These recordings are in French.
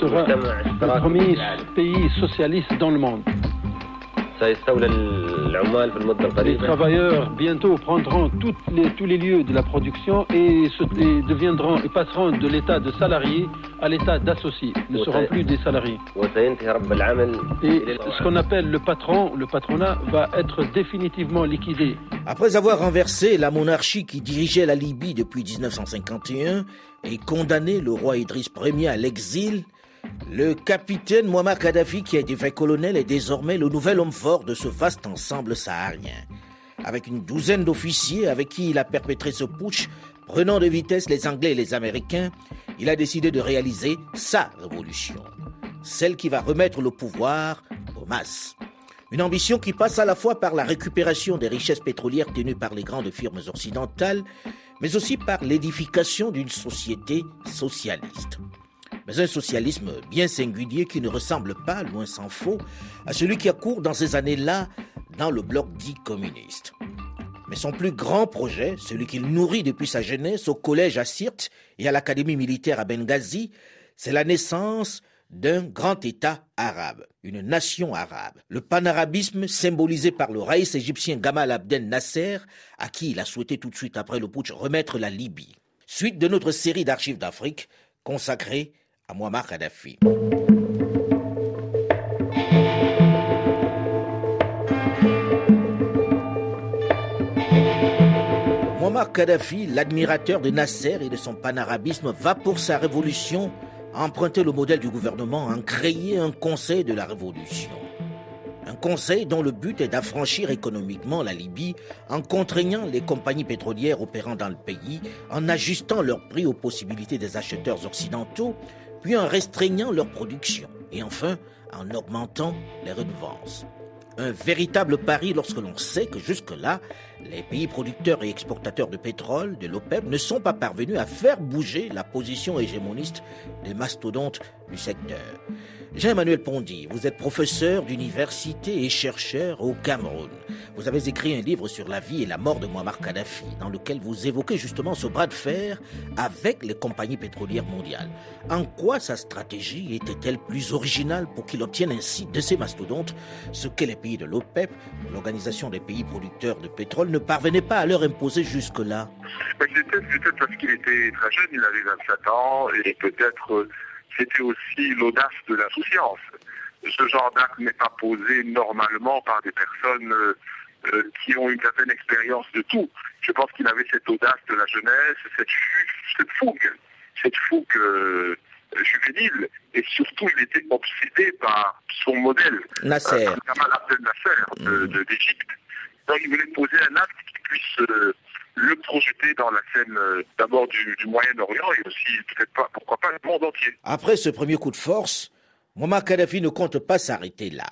Sera le premier pays socialiste dans le monde. Les travailleurs bientôt prendront toutes les, tous les lieux de la production et, se, et deviendront et passeront de l'état de salariés à l'état d'associés, ne seront plus des salariés. Et ce qu'on appelle le patron, le patronat, va être définitivement liquidé. Après avoir renversé la monarchie qui dirigeait la Libye depuis 1951 et condamné le roi Idriss Ier à l'exil, le capitaine Muammar Kadhafi, qui été fait colonel, est désormais le nouvel homme fort de ce vaste ensemble saharien. Avec une douzaine d'officiers avec qui il a perpétré ce putsch, prenant de vitesse les Anglais et les Américains, il a décidé de réaliser sa révolution, celle qui va remettre le pouvoir aux masses. Une ambition qui passe à la fois par la récupération des richesses pétrolières tenues par les grandes firmes occidentales, mais aussi par l'édification d'une société socialiste mais un socialisme bien singulier qui ne ressemble pas, loin s'en faut, à celui qui a cours dans ces années-là dans le bloc dit communiste. Mais son plus grand projet, celui qu'il nourrit depuis sa jeunesse au collège à Sirte et à l'académie militaire à Benghazi, c'est la naissance d'un grand État arabe, une nation arabe. Le panarabisme symbolisé par le raïs égyptien Gamal Abdel Nasser, à qui il a souhaité tout de suite après le putsch remettre la Libye. Suite de notre série d'archives d'Afrique consacrée à Muammar Kadhafi. Muammar Kadhafi, l'admirateur de Nasser et de son panarabisme, va pour sa révolution emprunter le modèle du gouvernement en créer un conseil de la révolution. Un conseil dont le but est d'affranchir économiquement la Libye en contraignant les compagnies pétrolières opérant dans le pays, en ajustant leurs prix aux possibilités des acheteurs occidentaux puis en restreignant leur production, et enfin en augmentant les redevances. Un véritable pari lorsque l'on sait que jusque-là, les pays producteurs et exportateurs de pétrole de l'OPEP ne sont pas parvenus à faire bouger la position hégémoniste des mastodontes du secteur. Jean-Emmanuel Pondy, vous êtes professeur d'université et chercheur au Cameroun. Vous avez écrit un livre sur la vie et la mort de Muammar Kadhafi, dans lequel vous évoquez justement ce bras de fer avec les compagnies pétrolières mondiales. En quoi sa stratégie était-elle plus originale pour qu'il obtienne ainsi de ces mastodontes ce que les pays de l'OPEP, l'organisation des pays producteurs de pétrole, ne parvenaient pas à leur imposer jusque-là? Peut-être parce qu'il était très jeune, il avait 27 ans, et peut-être c'était aussi l'audace de l'insouciance. Ce genre d'acte n'est pas posé normalement par des personnes euh, qui ont une certaine expérience de tout. Je pense qu'il avait cette audace de la jeunesse, cette, cette fougue, cette fougue euh, juvénile, et surtout il était obsédé par son modèle, Nasser, euh, Abdel Nasser d'Égypte. Donc il voulait poser un acte qui puisse le projeter dans la scène d'abord du, du Moyen-Orient et aussi peut-être pas, pourquoi pas, le monde entier. Après ce premier coup de force, Muammar Kadhafi ne compte pas s'arrêter là.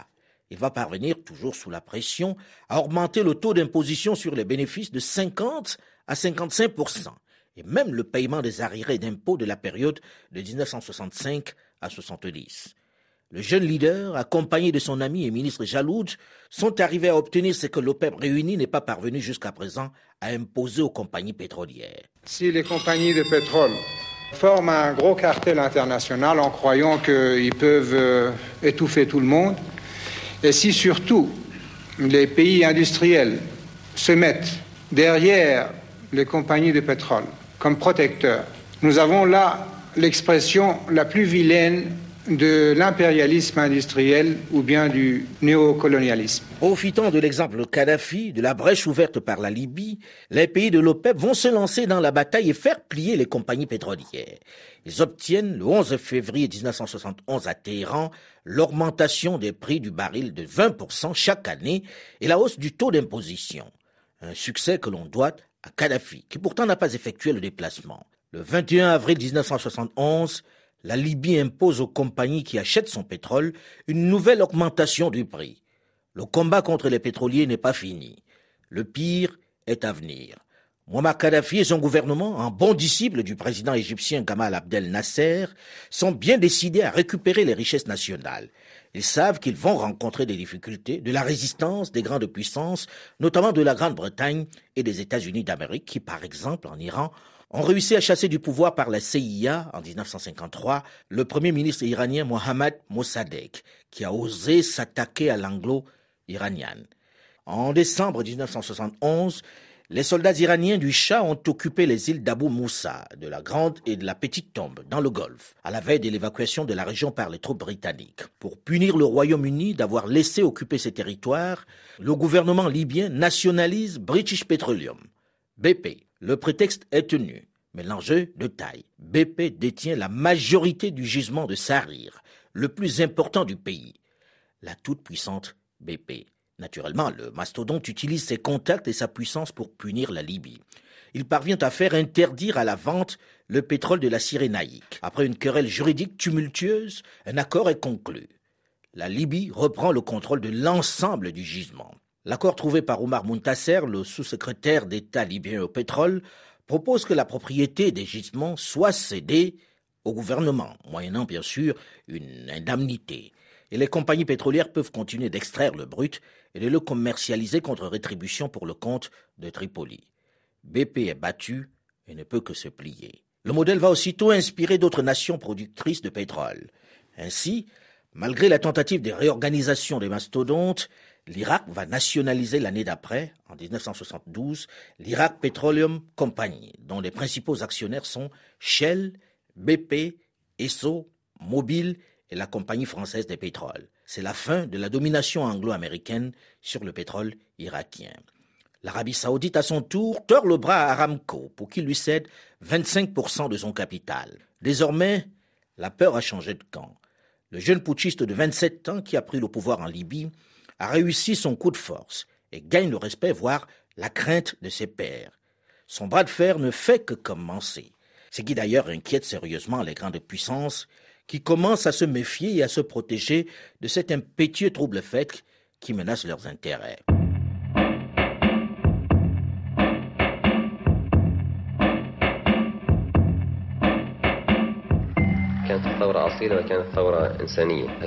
Il va parvenir, toujours sous la pression, à augmenter le taux d'imposition sur les bénéfices de 50 à 55% et même le paiement des arriérés d'impôts de la période de 1965 à 70. Le jeune leader, accompagné de son ami et ministre Jaloud, sont arrivés à obtenir ce que l'OPEP réuni n'est pas parvenu jusqu'à présent à imposer aux compagnies pétrolières. Si les compagnies de pétrole forment un gros cartel international en croyant qu'ils peuvent euh, étouffer tout le monde, et si surtout les pays industriels se mettent derrière les compagnies de pétrole comme protecteurs, nous avons là l'expression la plus vilaine de l'impérialisme industriel ou bien du néocolonialisme. Profitant de l'exemple Kadhafi, de la brèche ouverte par la Libye, les pays de l'OPEP vont se lancer dans la bataille et faire plier les compagnies pétrolières. Ils obtiennent le 11 février 1971 à Téhéran l'augmentation des prix du baril de 20% chaque année et la hausse du taux d'imposition. Un succès que l'on doit à Kadhafi, qui pourtant n'a pas effectué le déplacement. Le 21 avril 1971, la Libye impose aux compagnies qui achètent son pétrole une nouvelle augmentation du prix. Le combat contre les pétroliers n'est pas fini. Le pire est à venir. Muammar Kadhafi et son gouvernement, un bon disciple du président égyptien Gamal Abdel Nasser, sont bien décidés à récupérer les richesses nationales. Ils savent qu'ils vont rencontrer des difficultés, de la résistance des grandes puissances, notamment de la Grande-Bretagne et des États-Unis d'Amérique, qui, par exemple, en Iran, ont réussi à chasser du pouvoir par la CIA en 1953 le premier ministre iranien Mohammad Mossadegh, qui a osé s'attaquer à l'anglo-iranienne. En décembre 1971, les soldats iraniens du Shah ont occupé les îles d'Abu Moussa, de la Grande et de la Petite Tombe, dans le Golfe, à la veille de l'évacuation de la région par les troupes britanniques. Pour punir le Royaume-Uni d'avoir laissé occuper ces territoires, le gouvernement libyen nationalise British Petroleum, BP. Le prétexte est tenu, mais l'enjeu de taille. BP détient la majorité du gisement de Sarir, le plus important du pays. La toute-puissante BP. Naturellement, le mastodonte utilise ses contacts et sa puissance pour punir la Libye. Il parvient à faire interdire à la vente le pétrole de la Cyrénaïque. Après une querelle juridique tumultueuse, un accord est conclu. La Libye reprend le contrôle de l'ensemble du gisement. L'accord trouvé par Omar Muntasser, le sous-secrétaire d'État libyen au pétrole, propose que la propriété des gisements soit cédée au gouvernement, moyennant bien sûr une indemnité. Et les compagnies pétrolières peuvent continuer d'extraire le brut et de le commercialiser contre rétribution pour le compte de Tripoli. BP est battu et ne peut que se plier. Le modèle va aussitôt inspirer d'autres nations productrices de pétrole. Ainsi, malgré la tentative de réorganisation des mastodontes, l'Irak va nationaliser l'année d'après, en 1972, l'Irak Petroleum Company, dont les principaux actionnaires sont Shell, BP, Esso, Mobil et la Compagnie française des pétroles c'est la fin de la domination anglo-américaine sur le pétrole irakien. L'Arabie saoudite, à son tour, tord le bras à Aramco pour qu'il lui cède 25% de son capital. Désormais, la peur a changé de camp. Le jeune putschiste de 27 ans qui a pris le pouvoir en Libye réussi son coup de force et gagne le respect, voire la crainte de ses pairs. Son bras de fer ne fait que commencer, ce qui d'ailleurs inquiète sérieusement les grandes puissances qui commencent à se méfier et à se protéger de cet impétueux trouble fait qui menace leurs intérêts.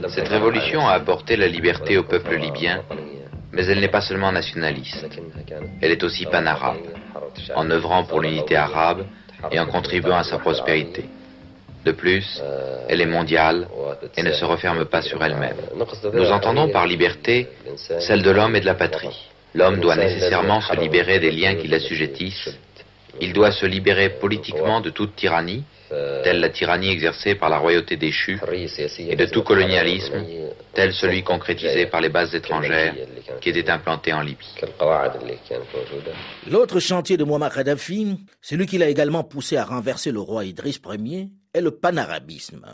Cette révolution a apporté la liberté au peuple libyen, mais elle n'est pas seulement nationaliste, elle est aussi panarabe, en œuvrant pour l'unité arabe et en contribuant à sa prospérité. De plus, elle est mondiale et ne se referme pas sur elle-même. Nous entendons par liberté celle de l'homme et de la patrie. L'homme doit nécessairement se libérer des liens qui l'assujettissent. Il doit se libérer politiquement de toute tyrannie, telle la tyrannie exercée par la royauté déchue, et de tout colonialisme, tel celui concrétisé par les bases étrangères qui étaient implantées en Libye. L'autre chantier de Muammar Kadhafi, celui qui l'a également poussé à renverser le roi Idriss Ier, est le panarabisme.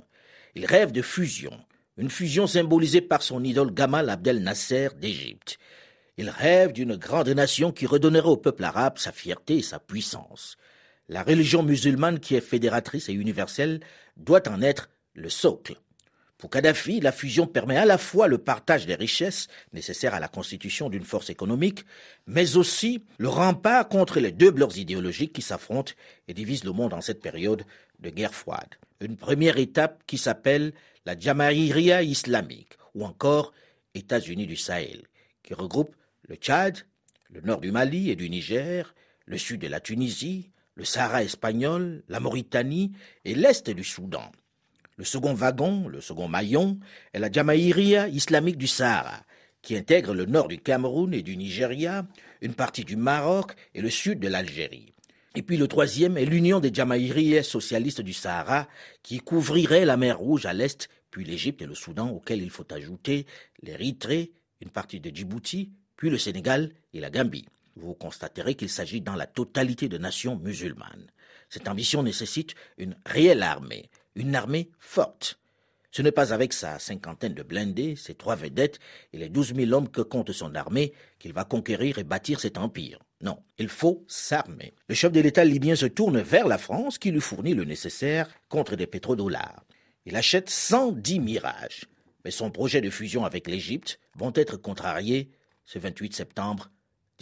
Il rêve de fusion, une fusion symbolisée par son idole Gamal Abdel Nasser d'Égypte. Il rêve d'une grande nation qui redonnerait au peuple arabe sa fierté et sa puissance. La religion musulmane qui est fédératrice et universelle doit en être le socle. Pour Kadhafi, la fusion permet à la fois le partage des richesses nécessaires à la constitution d'une force économique, mais aussi le rempart contre les deux blocs idéologiques qui s'affrontent et divisent le monde en cette période de guerre froide. Une première étape qui s'appelle la Jamaïria islamique ou encore États-Unis du Sahel, qui regroupe le Tchad, le nord du Mali et du Niger, le sud de la Tunisie, le Sahara espagnol, la Mauritanie et l'est du Soudan. Le second wagon, le second maillon, est la Jamaïria islamique du Sahara, qui intègre le nord du Cameroun et du Nigeria, une partie du Maroc et le sud de l'Algérie. Et puis le troisième est l'Union des Jamaïriens socialistes du Sahara, qui couvrirait la mer Rouge à l'est, puis l'Égypte et le Soudan, auxquels il faut ajouter l'Érythrée, une partie de Djibouti, puis le Sénégal et la Gambie vous constaterez qu'il s'agit dans la totalité de nations musulmanes. Cette ambition nécessite une réelle armée, une armée forte. Ce n'est pas avec sa cinquantaine de blindés, ses trois vedettes et les douze mille hommes que compte son armée qu'il va conquérir et bâtir cet empire. Non, il faut s'armer. Le chef de l'État libyen se tourne vers la France qui lui fournit le nécessaire contre des pétrodollars. Il achète 110 mirages. Mais son projet de fusion avec l'Égypte vont être contrariés ce 28 septembre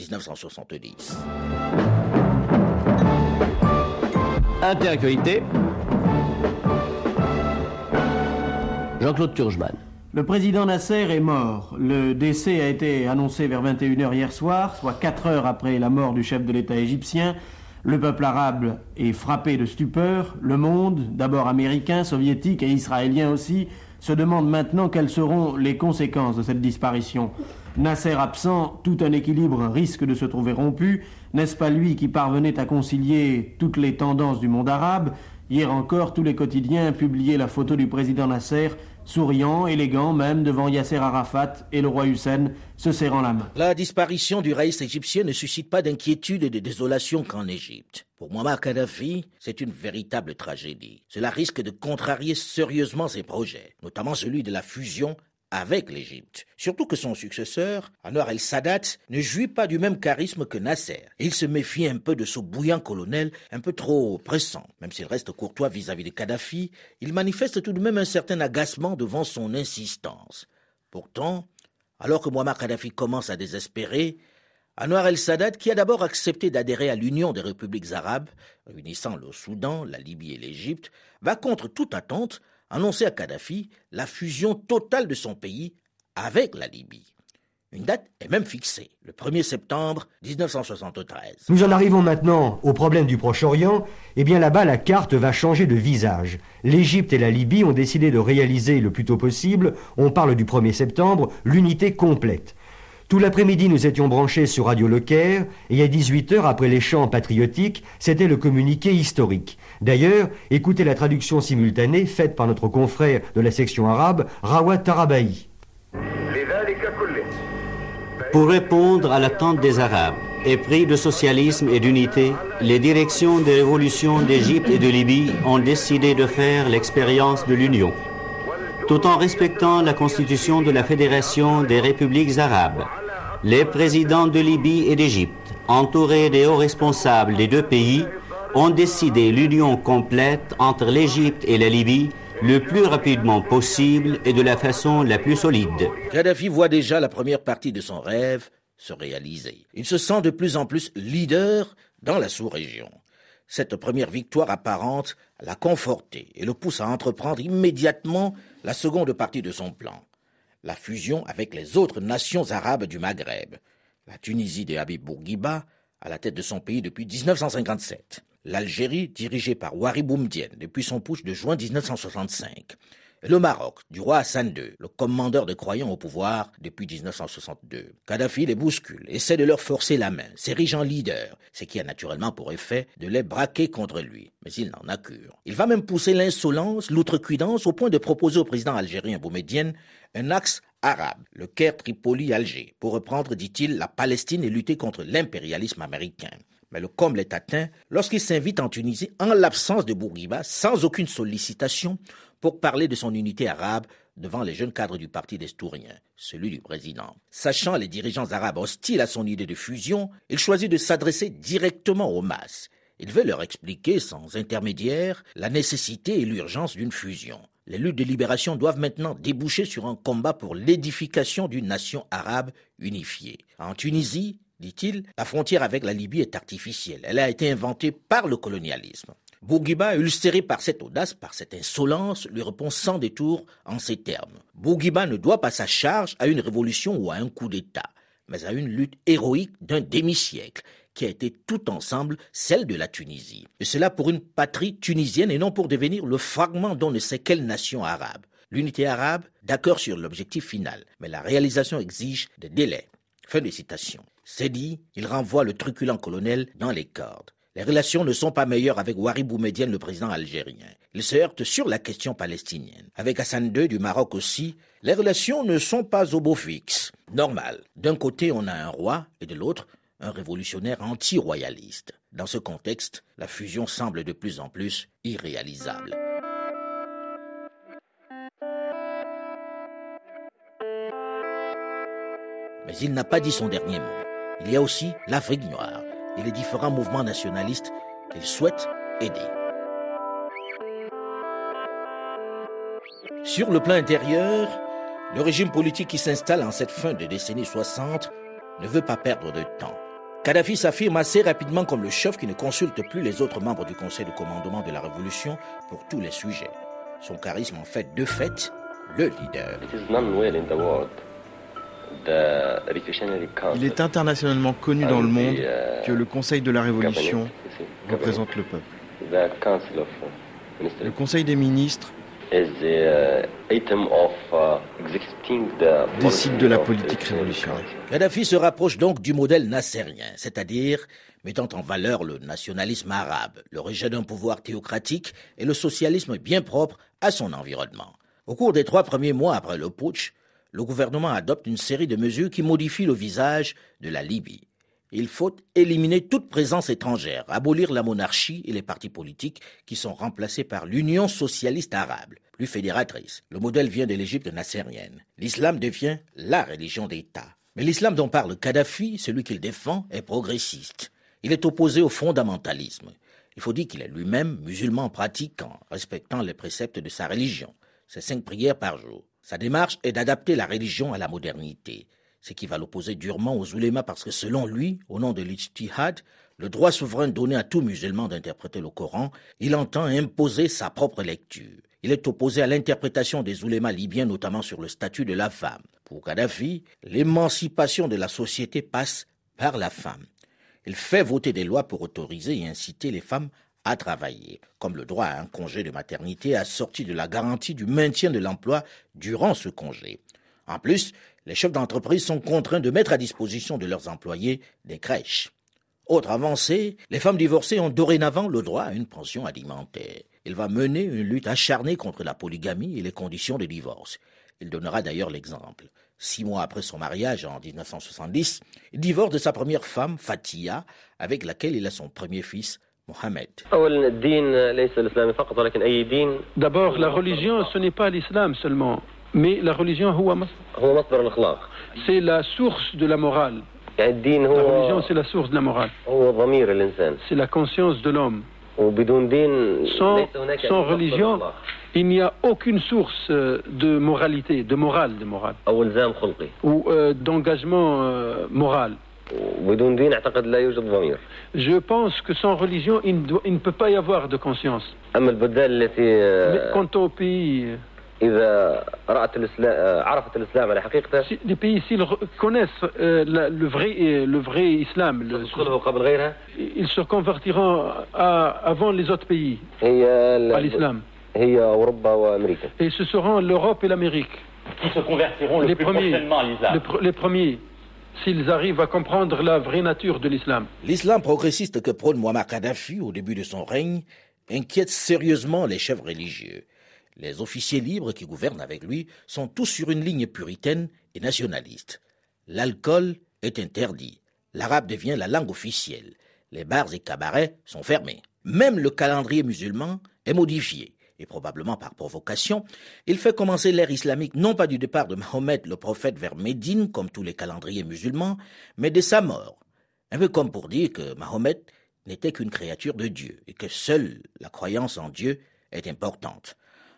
1970. Interactualité. Jean-Claude Turgeman. Le président Nasser est mort. Le décès a été annoncé vers 21h hier soir, soit 4 heures après la mort du chef de l'État égyptien. Le peuple arabe est frappé de stupeur. Le monde, d'abord américain, soviétique et israélien aussi, se demande maintenant quelles seront les conséquences de cette disparition. Nasser absent, tout un équilibre risque de se trouver rompu. N'est-ce pas lui qui parvenait à concilier toutes les tendances du monde arabe? Hier encore, tous les quotidiens publiaient la photo du président Nasser souriant, élégant même devant Yasser Arafat et le roi Hussein se serrant la main. La disparition du raïs égyptien ne suscite pas d'inquiétude et de désolation qu'en Égypte. Pour Muammar Kadhafi, c'est une véritable tragédie. Cela risque de contrarier sérieusement ses projets, notamment celui de la fusion avec l'Égypte. Surtout que son successeur, Anwar el-Sadat, ne jouit pas du même charisme que Nasser. il se méfie un peu de ce bouillant colonel, un peu trop pressant. Même s'il reste courtois vis-à-vis de Kadhafi, il manifeste tout de même un certain agacement devant son insistance. Pourtant, alors que Muammar Kadhafi commence à désespérer, Anwar el-Sadat, qui a d'abord accepté d'adhérer à l'Union des républiques arabes, réunissant le Soudan, la Libye et l'Égypte, va contre toute attente annoncer à Kadhafi la fusion totale de son pays avec la Libye. Une date est même fixée, le 1er septembre 1973. Nous en arrivons maintenant au problème du Proche-Orient. Eh bien là-bas, la carte va changer de visage. L'Égypte et la Libye ont décidé de réaliser le plus tôt possible, on parle du 1er septembre, l'unité complète. Tout l'après-midi, nous étions branchés sur Radio Le Caire, et à 18h, après les chants patriotiques, c'était le communiqué historique. D'ailleurs, écoutez la traduction simultanée faite par notre confrère de la section arabe, Rawat Tarabaï. Pour répondre à l'attente des Arabes, épris de socialisme et d'unité, les directions des révolutions d'Égypte et de Libye ont décidé de faire l'expérience de l'union. Tout en respectant la constitution de la Fédération des républiques arabes, les présidents de Libye et d'Égypte, entourés des hauts responsables des deux pays, ont décidé l'union complète entre l'Égypte et la Libye le plus rapidement possible et de la façon la plus solide. Kadhafi voit déjà la première partie de son rêve se réaliser. Il se sent de plus en plus leader dans la sous-région. Cette première victoire apparente l'a conforté et le pousse à entreprendre immédiatement la seconde partie de son plan la fusion avec les autres nations arabes du Maghreb. La Tunisie de Habib Bourguiba, à la tête de son pays depuis 1957. L'Algérie, dirigée par Wari Boumdienne depuis son putsch de juin 1965. Et le Maroc, du roi Hassan II, le commandeur de croyants au pouvoir depuis 1962. Kadhafi les bouscule, essaie de leur forcer la main, s'érige en leader, ce qui a naturellement pour effet de les braquer contre lui. Mais il n'en a cure. Il va même pousser l'insolence, l'outrecuidance, au point de proposer au président algérien Boumedienne un axe arabe, le Caire Tripoli-Alger, pour reprendre, dit-il, la Palestine et lutter contre l'impérialisme américain. Mais le comble est atteint lorsqu'il s'invite en Tunisie, en l'absence de Bourguiba, sans aucune sollicitation, pour parler de son unité arabe devant les jeunes cadres du parti destourien, celui du président. Sachant les dirigeants arabes hostiles à son idée de fusion, il choisit de s'adresser directement aux masses. Il veut leur expliquer, sans intermédiaire, la nécessité et l'urgence d'une fusion. Les luttes de libération doivent maintenant déboucher sur un combat pour l'édification d'une nation arabe unifiée. En Tunisie, dit-il, la frontière avec la Libye est artificielle. Elle a été inventée par le colonialisme. Bourguiba, ulcéré par cette audace, par cette insolence, lui répond sans détour en ces termes. Bourguiba ne doit pas sa charge à une révolution ou à un coup d'État, mais à une lutte héroïque d'un demi-siècle qui a été tout ensemble celle de la Tunisie. Et cela pour une patrie tunisienne et non pour devenir le fragment d'on ne sait quelle nation arabe. L'unité arabe, d'accord sur l'objectif final, mais la réalisation exige des délais. Fin de citation. C'est dit, il renvoie le truculent colonel dans les cordes. Les relations ne sont pas meilleures avec Wari Boumedienne, le président algérien. Il se heurte sur la question palestinienne. Avec Hassan II du Maroc aussi, les relations ne sont pas au beau fixe. Normal. D'un côté, on a un roi et de l'autre, un révolutionnaire anti-royaliste. Dans ce contexte, la fusion semble de plus en plus irréalisable. Mais il n'a pas dit son dernier mot. Il y a aussi l'Afrique noire et les différents mouvements nationalistes qu'il souhaite aider. Sur le plan intérieur, le régime politique qui s'installe en cette fin de décennie 60 ne veut pas perdre de temps. Kadhafi s'affirme assez rapidement comme le chef qui ne consulte plus les autres membres du conseil de commandement de la révolution pour tous les sujets. Son charisme en fait de fait le leader. Il est internationalement connu dans le monde que le Conseil de la Révolution représente le peuple. Le Conseil des ministres décide de la politique révolutionnaire. Kadhafi se rapproche donc du modèle nassérien, c'est-à-dire mettant en valeur le nationalisme arabe, le rejet d'un pouvoir théocratique et le socialisme bien propre à son environnement. Au cours des trois premiers mois après le putsch, le gouvernement adopte une série de mesures qui modifient le visage de la Libye. Il faut éliminer toute présence étrangère, abolir la monarchie et les partis politiques qui sont remplacés par l'Union socialiste arabe, plus fédératrice. Le modèle vient de l'Égypte nassérienne. L'islam devient la religion d'État. Mais l'islam dont parle Kadhafi, celui qu'il défend, est progressiste. Il est opposé au fondamentalisme. Il faut dire qu'il est lui-même musulman pratiquant, respectant les préceptes de sa religion, ses cinq prières par jour. Sa démarche est d'adapter la religion à la modernité, ce qui va l'opposer durement aux oulémas parce que selon lui, au nom de l'ijtihad, le droit souverain donné à tout musulman d'interpréter le Coran, il entend imposer sa propre lecture. Il est opposé à l'interprétation des oulémas libyens, notamment sur le statut de la femme. Pour Kadhafi, l'émancipation de la société passe par la femme. Il fait voter des lois pour autoriser et inciter les femmes à travailler, comme le droit à un congé de maternité assorti de la garantie du maintien de l'emploi durant ce congé. En plus, les chefs d'entreprise sont contraints de mettre à disposition de leurs employés des crèches. Autre avancée, les femmes divorcées ont dorénavant le droit à une pension alimentaire. Il va mener une lutte acharnée contre la polygamie et les conditions de divorce. Il donnera d'ailleurs l'exemple. Six mois après son mariage en 1970, il divorce de sa première femme, Fatia, avec laquelle il a son premier fils. D'abord, la religion, ce n'est pas l'islam seulement, mais la religion, c'est la source de la morale. La religion, c'est la source de la morale. C'est la conscience de l'homme. Sans, sans, religion, il n'y a aucune source de moralité, de morale, de morale, ou euh, d'engagement euh, moral. Je pense que sans religion, il ne, doit, il ne peut pas y avoir de conscience. Mais quant au pays, si les pays s'ils connaissent euh, la, le, vrai, le vrai islam, le, ils se convertiront à, avant les autres pays à l'islam. Et ce seront l'Europe et l'Amérique qui se convertiront le les plus premiers, prochainement à l'islam. Les, les premiers s'ils arrivent à comprendre la vraie nature de l'islam. L'islam progressiste que prône Muammar Kadhafi au début de son règne inquiète sérieusement les chefs religieux. Les officiers libres qui gouvernent avec lui sont tous sur une ligne puritaine et nationaliste. L'alcool est interdit. L'arabe devient la langue officielle. Les bars et cabarets sont fermés. Même le calendrier musulman est modifié. Et probablement par provocation, il fait commencer l'ère islamique non pas du départ de Mahomet le prophète vers Médine comme tous les calendriers musulmans, mais de sa mort. Un peu comme pour dire que Mahomet n'était qu'une créature de Dieu et que seule la croyance en Dieu est importante.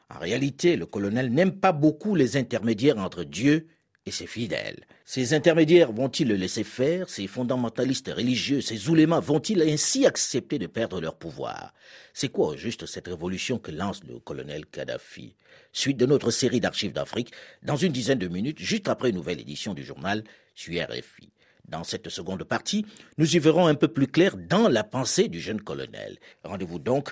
En réalité, le colonel n'aime pas beaucoup les intermédiaires entre Dieu et ses fidèles. Ces intermédiaires vont-ils le laisser faire? Ces fondamentalistes religieux, ces oulémas vont-ils ainsi accepter de perdre leur pouvoir? C'est quoi au juste cette révolution que lance le colonel Kadhafi? Suite de notre série d'archives d'Afrique, dans une dizaine de minutes, juste après une nouvelle édition du journal sur RFI. Dans cette seconde partie, nous y verrons un peu plus clair dans la pensée du jeune colonel. Rendez-vous donc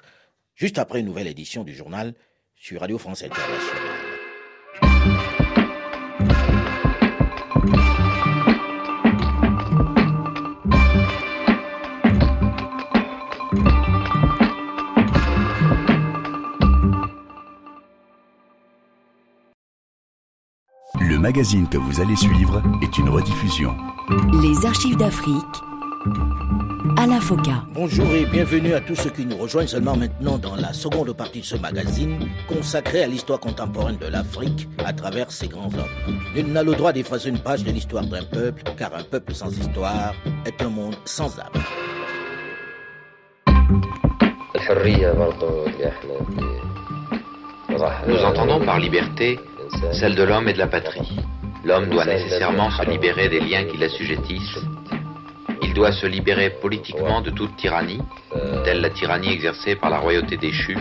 juste après une nouvelle édition du journal sur Radio France Internationale. Magazine que vous allez suivre est une rediffusion. Les archives d'Afrique. Alain Foka. Bonjour et bienvenue à tous ceux qui nous rejoignent seulement maintenant dans la seconde partie de ce magazine consacré à l'histoire contemporaine de l'Afrique à travers ses grands hommes. Nul n'a le droit d'effacer une page de l'histoire d'un peuple car un peuple sans histoire est un monde sans âme. Nous entendons par liberté celle de l'homme et de la patrie. L'homme doit nécessairement se libérer des liens qui l'assujettissent. Il doit se libérer politiquement de toute tyrannie, telle la tyrannie exercée par la royauté déchue,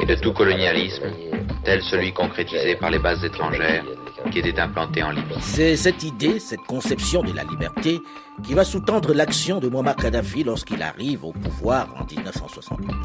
et de tout colonialisme, tel celui concrétisé par les bases étrangères qui étaient implantées en Libye. C'est cette idée, cette conception de la liberté qui va sous-tendre l'action de Muammar Kadhafi lorsqu'il arrive au pouvoir en 1969.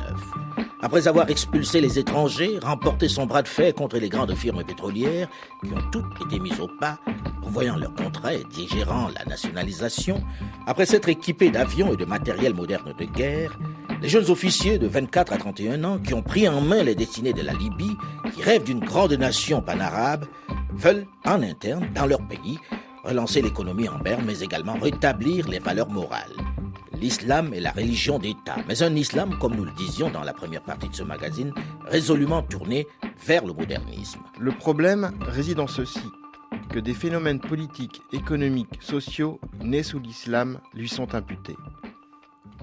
Après avoir expulsé les étrangers, remporté son bras de fer contre les grandes firmes pétrolières qui ont toutes été mises au pas, voyant leur contrat et digérant la nationalisation, après s'être équipés d'avions et de matériel moderne de guerre, les jeunes officiers de 24 à 31 ans qui ont pris en main les destinées de la Libye, qui rêvent d'une grande nation panarabe, veulent, en interne, dans leur pays, relancer l'économie en berne, mais également rétablir les valeurs morales. L'islam est la religion d'État, mais un islam, comme nous le disions dans la première partie de ce magazine, résolument tourné vers le modernisme. Le problème réside en ceci, que des phénomènes politiques, économiques, sociaux nés sous l'islam lui sont imputés.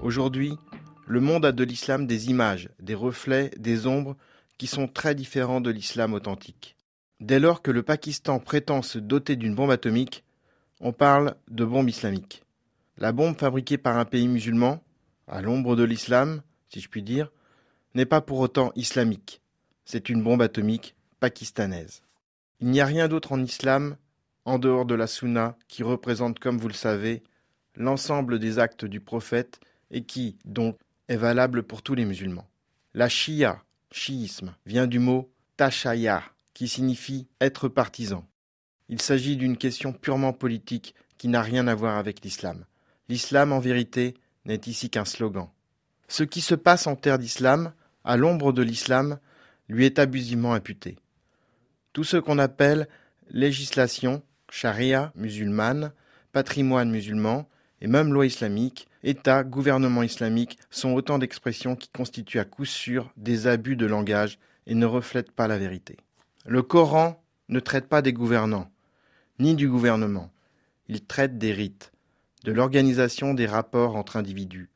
Aujourd'hui, le monde a de l'islam des images, des reflets, des ombres qui sont très différents de l'islam authentique. Dès lors que le Pakistan prétend se doter d'une bombe atomique, on parle de bombe islamique. La bombe fabriquée par un pays musulman, à l'ombre de l'islam, si je puis dire, n'est pas pour autant islamique. C'est une bombe atomique pakistanaise. Il n'y a rien d'autre en islam, en dehors de la sunna, qui représente, comme vous le savez, l'ensemble des actes du prophète et qui, donc, est valable pour tous les musulmans. La shia, chiisme, vient du mot tashaya, qui signifie être partisan. Il s'agit d'une question purement politique qui n'a rien à voir avec l'islam. L'islam, en vérité, n'est ici qu'un slogan. Ce qui se passe en terre d'islam, à l'ombre de l'islam, lui est abusivement imputé. Tout ce qu'on appelle législation, charia musulmane, patrimoine musulman, et même loi islamique, État, gouvernement islamique sont autant d'expressions qui constituent à coup sûr des abus de langage et ne reflètent pas la vérité. Le Coran ne traite pas des gouvernants, ni du gouvernement. Il traite des rites, de l'organisation des rapports entre individus,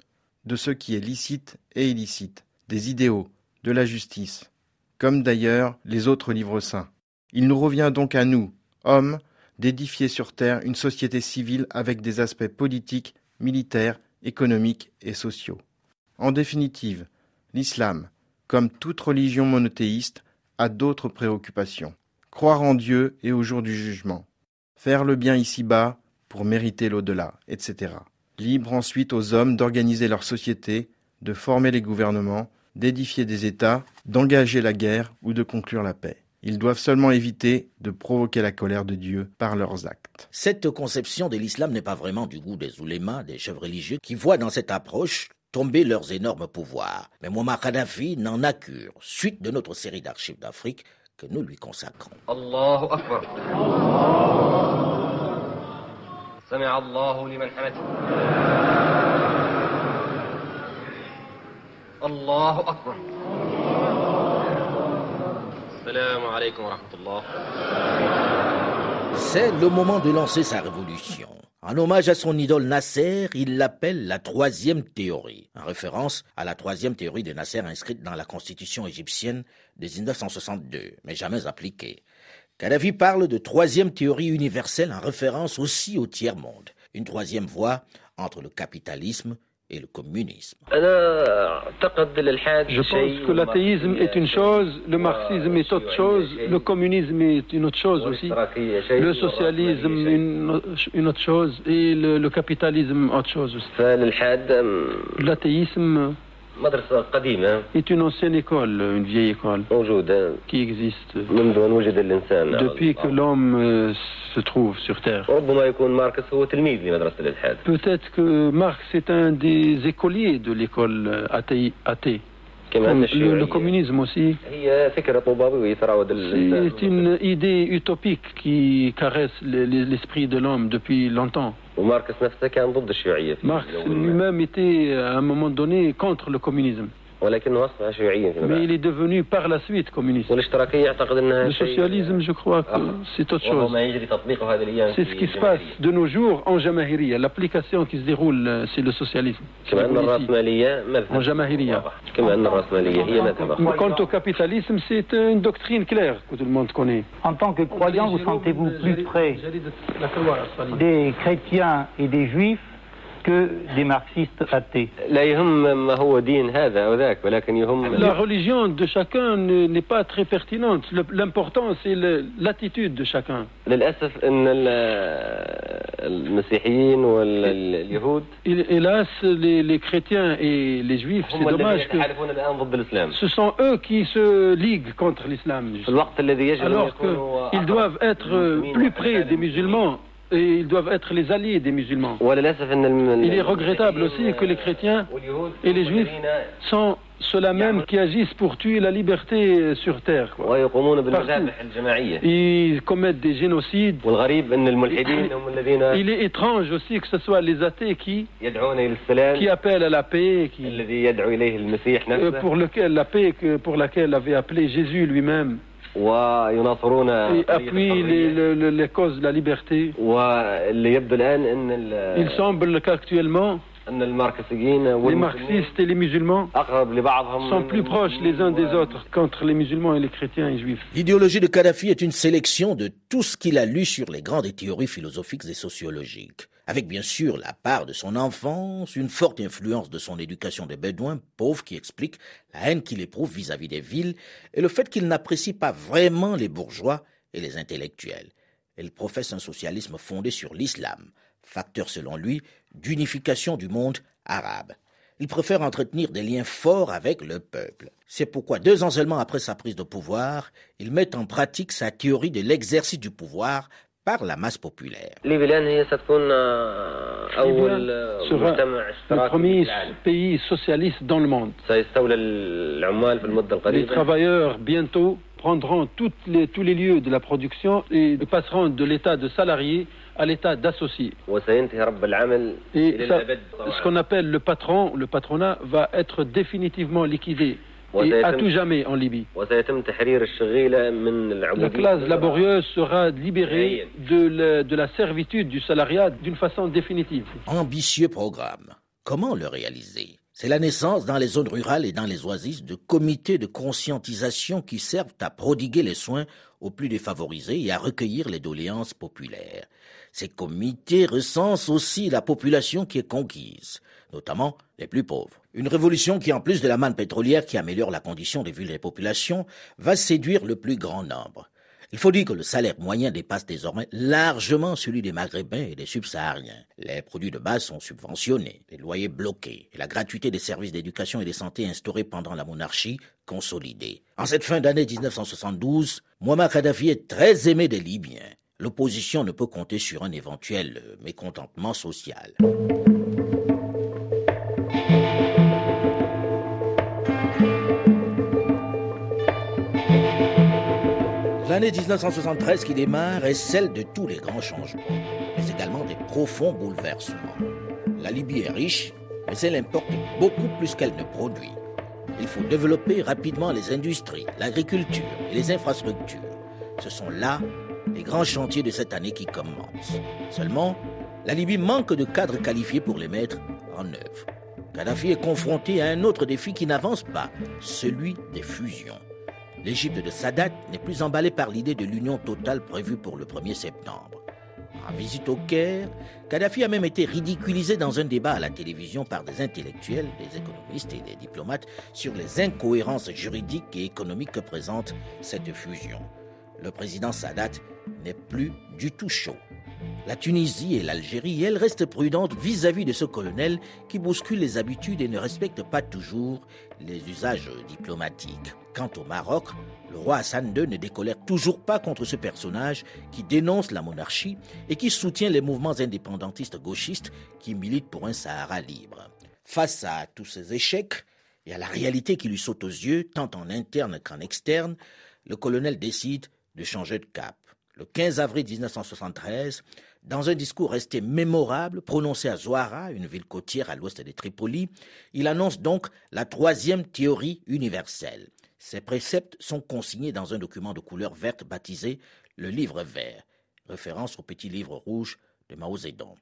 de ce qui est licite et illicite, des idéaux, de la justice, comme d'ailleurs les autres livres saints. Il nous revient donc à nous, hommes, d'édifier sur Terre une société civile avec des aspects politiques, militaires, économiques et sociaux. En définitive, l'islam, comme toute religion monothéiste, a d'autres préoccupations. Croire en Dieu et au jour du jugement. Faire le bien ici-bas pour mériter l'au-delà, etc. Libre ensuite aux hommes d'organiser leur société, de former les gouvernements, d'édifier des États, d'engager la guerre ou de conclure la paix. Ils doivent seulement éviter de provoquer la colère de Dieu par leurs actes. Cette conception de l'islam n'est pas vraiment du goût des oulémas, des chefs religieux, qui voient dans cette approche tomber leurs énormes pouvoirs. Mais Muammar Kadhafi n'en a cure, suite de notre série d'archives d'Afrique que nous lui consacrons. Allahu Akbar. Allahu Akbar. C'est le moment de lancer sa révolution. En hommage à son idole Nasser, il l'appelle la troisième théorie, en référence à la troisième théorie de Nasser inscrite dans la constitution égyptienne de 1962, mais jamais appliquée. Kadhafi parle de troisième théorie universelle en référence aussi au tiers-monde, une troisième voie entre le capitalisme et le communisme. Je pense que l'athéisme est une chose, le marxisme est autre chose, le communisme est une autre chose aussi, le socialisme une, une autre chose et le, le capitalisme autre chose aussi. L'athéisme est une ancienne école, une vieille école qui existe depuis que l'homme euh, se trouve sur Terre. Peut-être que Marx est un des écoliers de l'école euh, athée. athée. Le, communisme aussi. C'est une idée utopique qui caresse l'esprit de l'homme depuis longtemps. Marx lui-même était à un moment donné contre le communisme. Mais il est devenu par la suite communiste. Le socialisme, je crois que c'est autre chose. C'est ce qui se passe de nos jours en Jamahiriya. L'application qui se déroule, euh, c'est le socialisme. En Jamahiriya. Quant au capitalisme, c'est une doctrine claire que tout le monde connaît. En tant que croyant, vous sentez-vous plus près des chrétiens et des juifs que des marxistes athées. La religion de chacun n'est pas très pertinente. L'important, c'est l'attitude de chacun. Hélas, les, les chrétiens et les juifs, c'est dommage que ce sont eux qui se liguent contre l'islam. Alors qu'ils doivent être plus près des musulmans et ils doivent être les alliés des musulmans. Il est regrettable aussi que les chrétiens et les juifs sont ceux-là même qui agissent pour tuer la liberté sur terre. Ils commettent des génocides. Il est étrange aussi que ce soit les athées qui, qui appellent à la paix, qui, euh, pour lequel, la paix pour laquelle avait appelé Jésus lui-même. Et appuient les, les, les, causes de la liberté. Il semble qu'actuellement, les marxistes et les musulmans sont plus proches les uns des autres qu'entre les musulmans et les chrétiens et juifs. L'idéologie de Kadhafi est une sélection de tout ce qu'il a lu sur les grandes théories philosophiques et sociologiques avec bien sûr la part de son enfance, une forte influence de son éducation de bédouin pauvre qui explique la haine qu'il éprouve vis-à-vis des villes et le fait qu'il n'apprécie pas vraiment les bourgeois et les intellectuels. Il professe un socialisme fondé sur l'islam, facteur selon lui d'unification du monde arabe. Il préfère entretenir des liens forts avec le peuple. C'est pourquoi deux ans seulement après sa prise de pouvoir, il met en pratique sa théorie de l'exercice du pouvoir par la masse populaire. sera le premier pays socialiste dans le monde. Les travailleurs bientôt prendront toutes les, tous les lieux de la production et passeront de l'état de salarié à l'état d'associé. Et ce qu'on appelle le patron, le patronat, va être définitivement liquidé à tout jamais en Libye. La classe laborieuse sera libérée de, de la servitude du salariat d'une façon définitive. Ambitieux programme. Comment le réaliser? C'est la naissance dans les zones rurales et dans les oasis de comités de conscientisation qui servent à prodiguer les soins aux plus défavorisés et à recueillir les doléances populaires. Ces comités recensent aussi la population qui est conquise, notamment les plus pauvres. Une révolution qui, en plus de la manne pétrolière qui améliore la condition de vie des populations, va séduire le plus grand nombre. Il faut dire que le salaire moyen dépasse désormais largement celui des Maghrébins et des Subsahariens. Les produits de base sont subventionnés, les loyers bloqués, et la gratuité des services d'éducation et de santé instaurés pendant la monarchie consolidée. En cette fin d'année 1972, Muammar Kadhafi est très aimé des Libyens. L'opposition ne peut compter sur un éventuel mécontentement social. L'année 1973 qui démarre est celle de tous les grands changements, mais également des profonds bouleversements. La Libye est riche, mais elle importe beaucoup plus qu'elle ne produit. Il faut développer rapidement les industries, l'agriculture et les infrastructures. Ce sont là les grands chantiers de cette année qui commencent. Seulement, la Libye manque de cadres qualifiés pour les mettre en œuvre. Kadhafi est confronté à un autre défi qui n'avance pas, celui des fusions. L'Égypte de Sadat n'est plus emballée par l'idée de l'union totale prévue pour le 1er septembre. En visite au Caire, Kadhafi a même été ridiculisé dans un débat à la télévision par des intellectuels, des économistes et des diplomates sur les incohérences juridiques et économiques que présente cette fusion. Le président Sadat n'est plus du tout chaud. La Tunisie et l'Algérie, elles, restent prudentes vis-à-vis de ce colonel qui bouscule les habitudes et ne respecte pas toujours les usages diplomatiques. Quant au Maroc, le roi Hassan II ne décolère toujours pas contre ce personnage qui dénonce la monarchie et qui soutient les mouvements indépendantistes gauchistes qui militent pour un Sahara libre. Face à tous ces échecs et à la réalité qui lui saute aux yeux, tant en interne qu'en externe, le colonel décide de changer de cap. Le 15 avril 1973, dans un discours resté mémorable prononcé à Zouara, une ville côtière à l'ouest de Tripoli, il annonce donc la troisième théorie universelle. Ces préceptes sont consignés dans un document de couleur verte baptisé le livre vert, référence au petit livre rouge de Mao Zedong.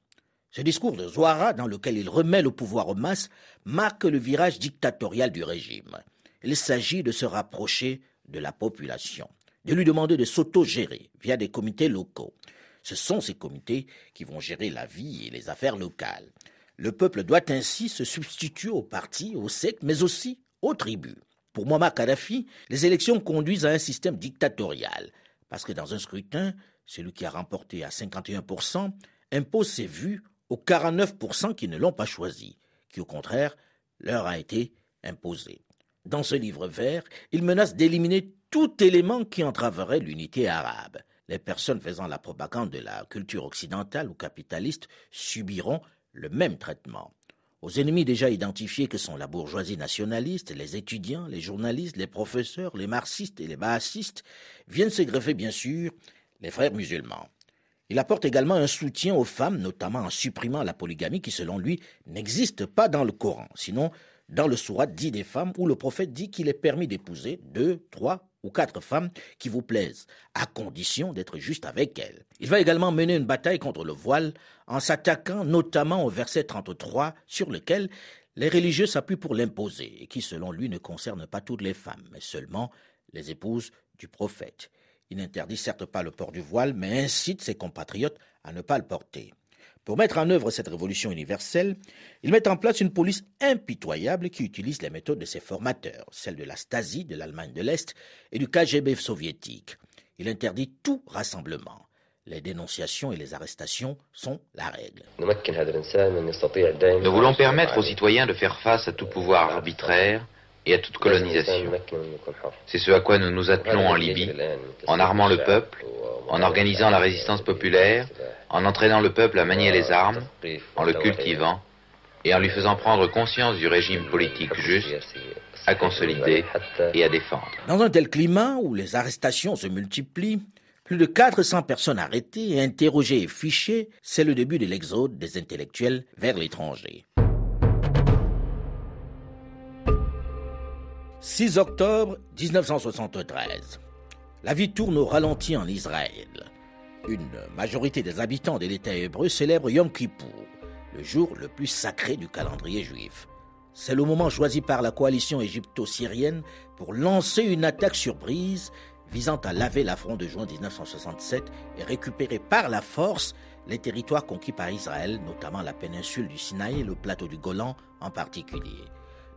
Ce discours de Zouara, dans lequel il remet le pouvoir aux masses, marque le virage dictatorial du régime. Il s'agit de se rapprocher de la population, de lui demander de s'auto-gérer via des comités locaux. Ce sont ces comités qui vont gérer la vie et les affaires locales. Le peuple doit ainsi se substituer aux partis, aux sectes, mais aussi aux tribus. Pour Muammar Kadhafi, les élections conduisent à un système dictatorial, parce que dans un scrutin, celui qui a remporté à 51% impose ses vues aux 49% qui ne l'ont pas choisi, qui au contraire leur a été imposé. Dans ce livre vert, il menace d'éliminer tout élément qui entraverait l'unité arabe. Les personnes faisant la propagande de la culture occidentale ou capitaliste subiront le même traitement. Aux ennemis déjà identifiés que sont la bourgeoisie nationaliste, les étudiants, les journalistes, les professeurs, les marxistes et les baassistes, viennent se greffer bien sûr les frères musulmans. Il apporte également un soutien aux femmes, notamment en supprimant la polygamie qui, selon lui, n'existe pas dans le Coran, sinon dans le Sourate dit des femmes où le prophète dit qu'il est permis d'épouser deux, trois quatre femmes qui vous plaisent, à condition d'être juste avec elles. Il va également mener une bataille contre le voile en s'attaquant notamment au verset 33 sur lequel les religieux s'appuient pour l'imposer et qui, selon lui, ne concerne pas toutes les femmes, mais seulement les épouses du prophète. Il n'interdit certes pas le port du voile, mais incite ses compatriotes à ne pas le porter. Pour mettre en œuvre cette révolution universelle, il met en place une police impitoyable qui utilise les méthodes de ses formateurs, celles de la Stasi de l'Allemagne de l'Est et du KGB soviétique. Il interdit tout rassemblement. Les dénonciations et les arrestations sont la règle. Nous voulons permettre aux citoyens de faire face à tout pouvoir arbitraire et à toute colonisation. C'est ce à quoi nous nous attelons en Libye, en armant le peuple, en organisant la résistance populaire, en entraînant le peuple à manier les armes, en le cultivant et en lui faisant prendre conscience du régime politique juste à consolider et à défendre. Dans un tel climat où les arrestations se multiplient, plus de 400 personnes arrêtées, interrogées et fichées, c'est le début de l'exode des intellectuels vers l'étranger. 6 octobre 1973. La vie tourne au ralenti en Israël. Une majorité des habitants de l'État hébreu célèbre Yom Kippour, le jour le plus sacré du calendrier juif. C'est le moment choisi par la coalition égypto-syrienne pour lancer une attaque surprise visant à laver l'affront de juin 1967 et récupérer par la force les territoires conquis par Israël, notamment la péninsule du Sinaï et le plateau du Golan en particulier.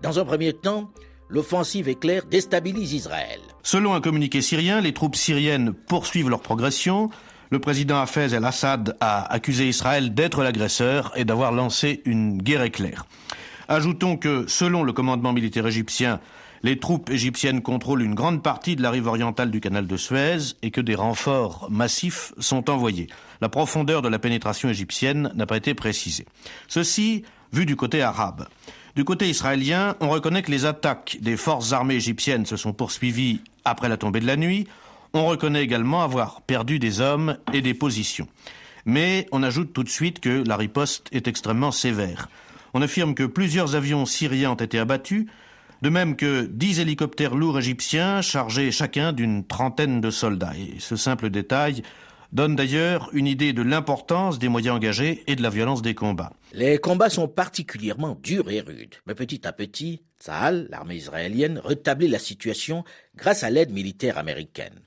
Dans un premier temps, l'offensive éclair déstabilise Israël. Selon un communiqué syrien, les troupes syriennes poursuivent leur progression. Le président Hafez el-Assad a accusé Israël d'être l'agresseur et d'avoir lancé une guerre éclair. Ajoutons que, selon le commandement militaire égyptien, les troupes égyptiennes contrôlent une grande partie de la rive orientale du canal de Suez et que des renforts massifs sont envoyés. La profondeur de la pénétration égyptienne n'a pas été précisée. Ceci vu du côté arabe. Du côté israélien, on reconnaît que les attaques des forces armées égyptiennes se sont poursuivies après la tombée de la nuit. On reconnaît également avoir perdu des hommes et des positions. Mais on ajoute tout de suite que la riposte est extrêmement sévère. On affirme que plusieurs avions syriens ont été abattus, de même que dix hélicoptères lourds égyptiens chargés chacun d'une trentaine de soldats. Et ce simple détail donne d'ailleurs une idée de l'importance des moyens engagés et de la violence des combats. Les combats sont particulièrement durs et rudes, mais petit à petit, Tsahal, l'armée israélienne, rétablit la situation grâce à l'aide militaire américaine.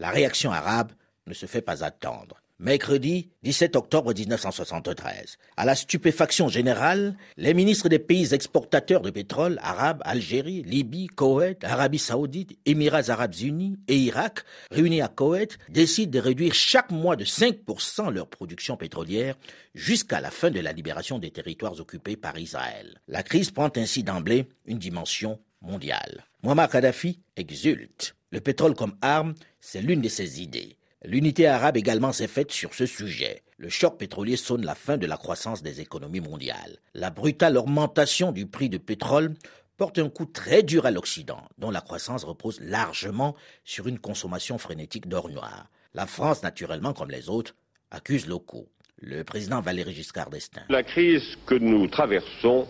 La réaction arabe ne se fait pas attendre. Mercredi 17 octobre 1973. À la stupéfaction générale, les ministres des pays exportateurs de pétrole, arabes, Algérie, Libye, Koweït, Arabie saoudite, Émirats arabes unis et Irak, réunis à Koweït, décident de réduire chaque mois de 5% leur production pétrolière jusqu'à la fin de la libération des territoires occupés par Israël. La crise prend ainsi d'emblée une dimension mondiale. Muammar Kadhafi exulte. Le pétrole comme arme, c'est l'une de ses idées. L'unité arabe également s'est faite sur ce sujet. Le choc pétrolier sonne la fin de la croissance des économies mondiales. La brutale augmentation du prix du pétrole porte un coup très dur à l'Occident, dont la croissance repose largement sur une consommation frénétique d'or noir. La France, naturellement, comme les autres, accuse locaux. Le président Valéry Giscard d'Estaing. La crise que nous traversons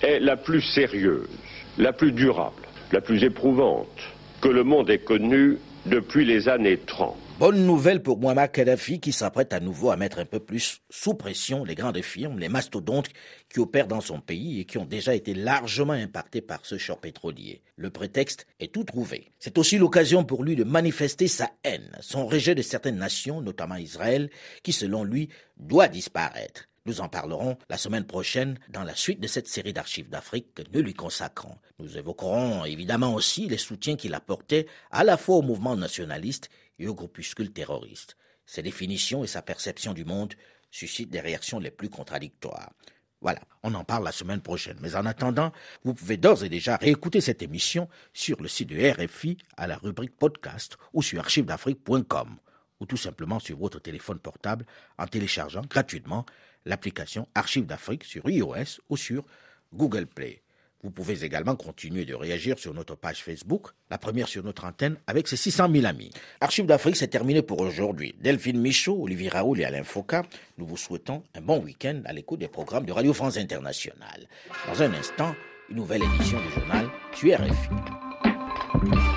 est la plus sérieuse, la plus durable, la plus éprouvante que le monde ait connue depuis les années 30. Bonne nouvelle pour Muammar Kadhafi qui s'apprête à nouveau à mettre un peu plus sous pression les grandes firmes, les mastodontes qui opèrent dans son pays et qui ont déjà été largement impactés par ce choc pétrolier. Le prétexte est tout trouvé. C'est aussi l'occasion pour lui de manifester sa haine, son rejet de certaines nations, notamment Israël, qui selon lui doit disparaître. Nous en parlerons la semaine prochaine dans la suite de cette série d'archives d'Afrique que nous lui consacrons. Nous évoquerons évidemment aussi les soutiens qu'il apportait à la fois au mouvement nationaliste et aux groupuscules terroristes. Ses définitions et sa perception du monde suscitent des réactions les plus contradictoires. Voilà, on en parle la semaine prochaine. Mais en attendant, vous pouvez d'ores et déjà réécouter cette émission sur le site de RFI à la rubrique podcast ou sur archivesdafrique.com ou tout simplement sur votre téléphone portable en téléchargeant gratuitement l'application Archives d'Afrique sur iOS ou sur Google Play. Vous pouvez également continuer de réagir sur notre page Facebook, la première sur notre antenne, avec ses 600 000 amis. Archives d'Afrique, c'est terminé pour aujourd'hui. Delphine Michaud, Olivier Raoul et Alain Foucault, nous vous souhaitons un bon week-end à l'écoute des programmes de Radio France Internationale. Dans un instant, une nouvelle édition du journal sur RFI.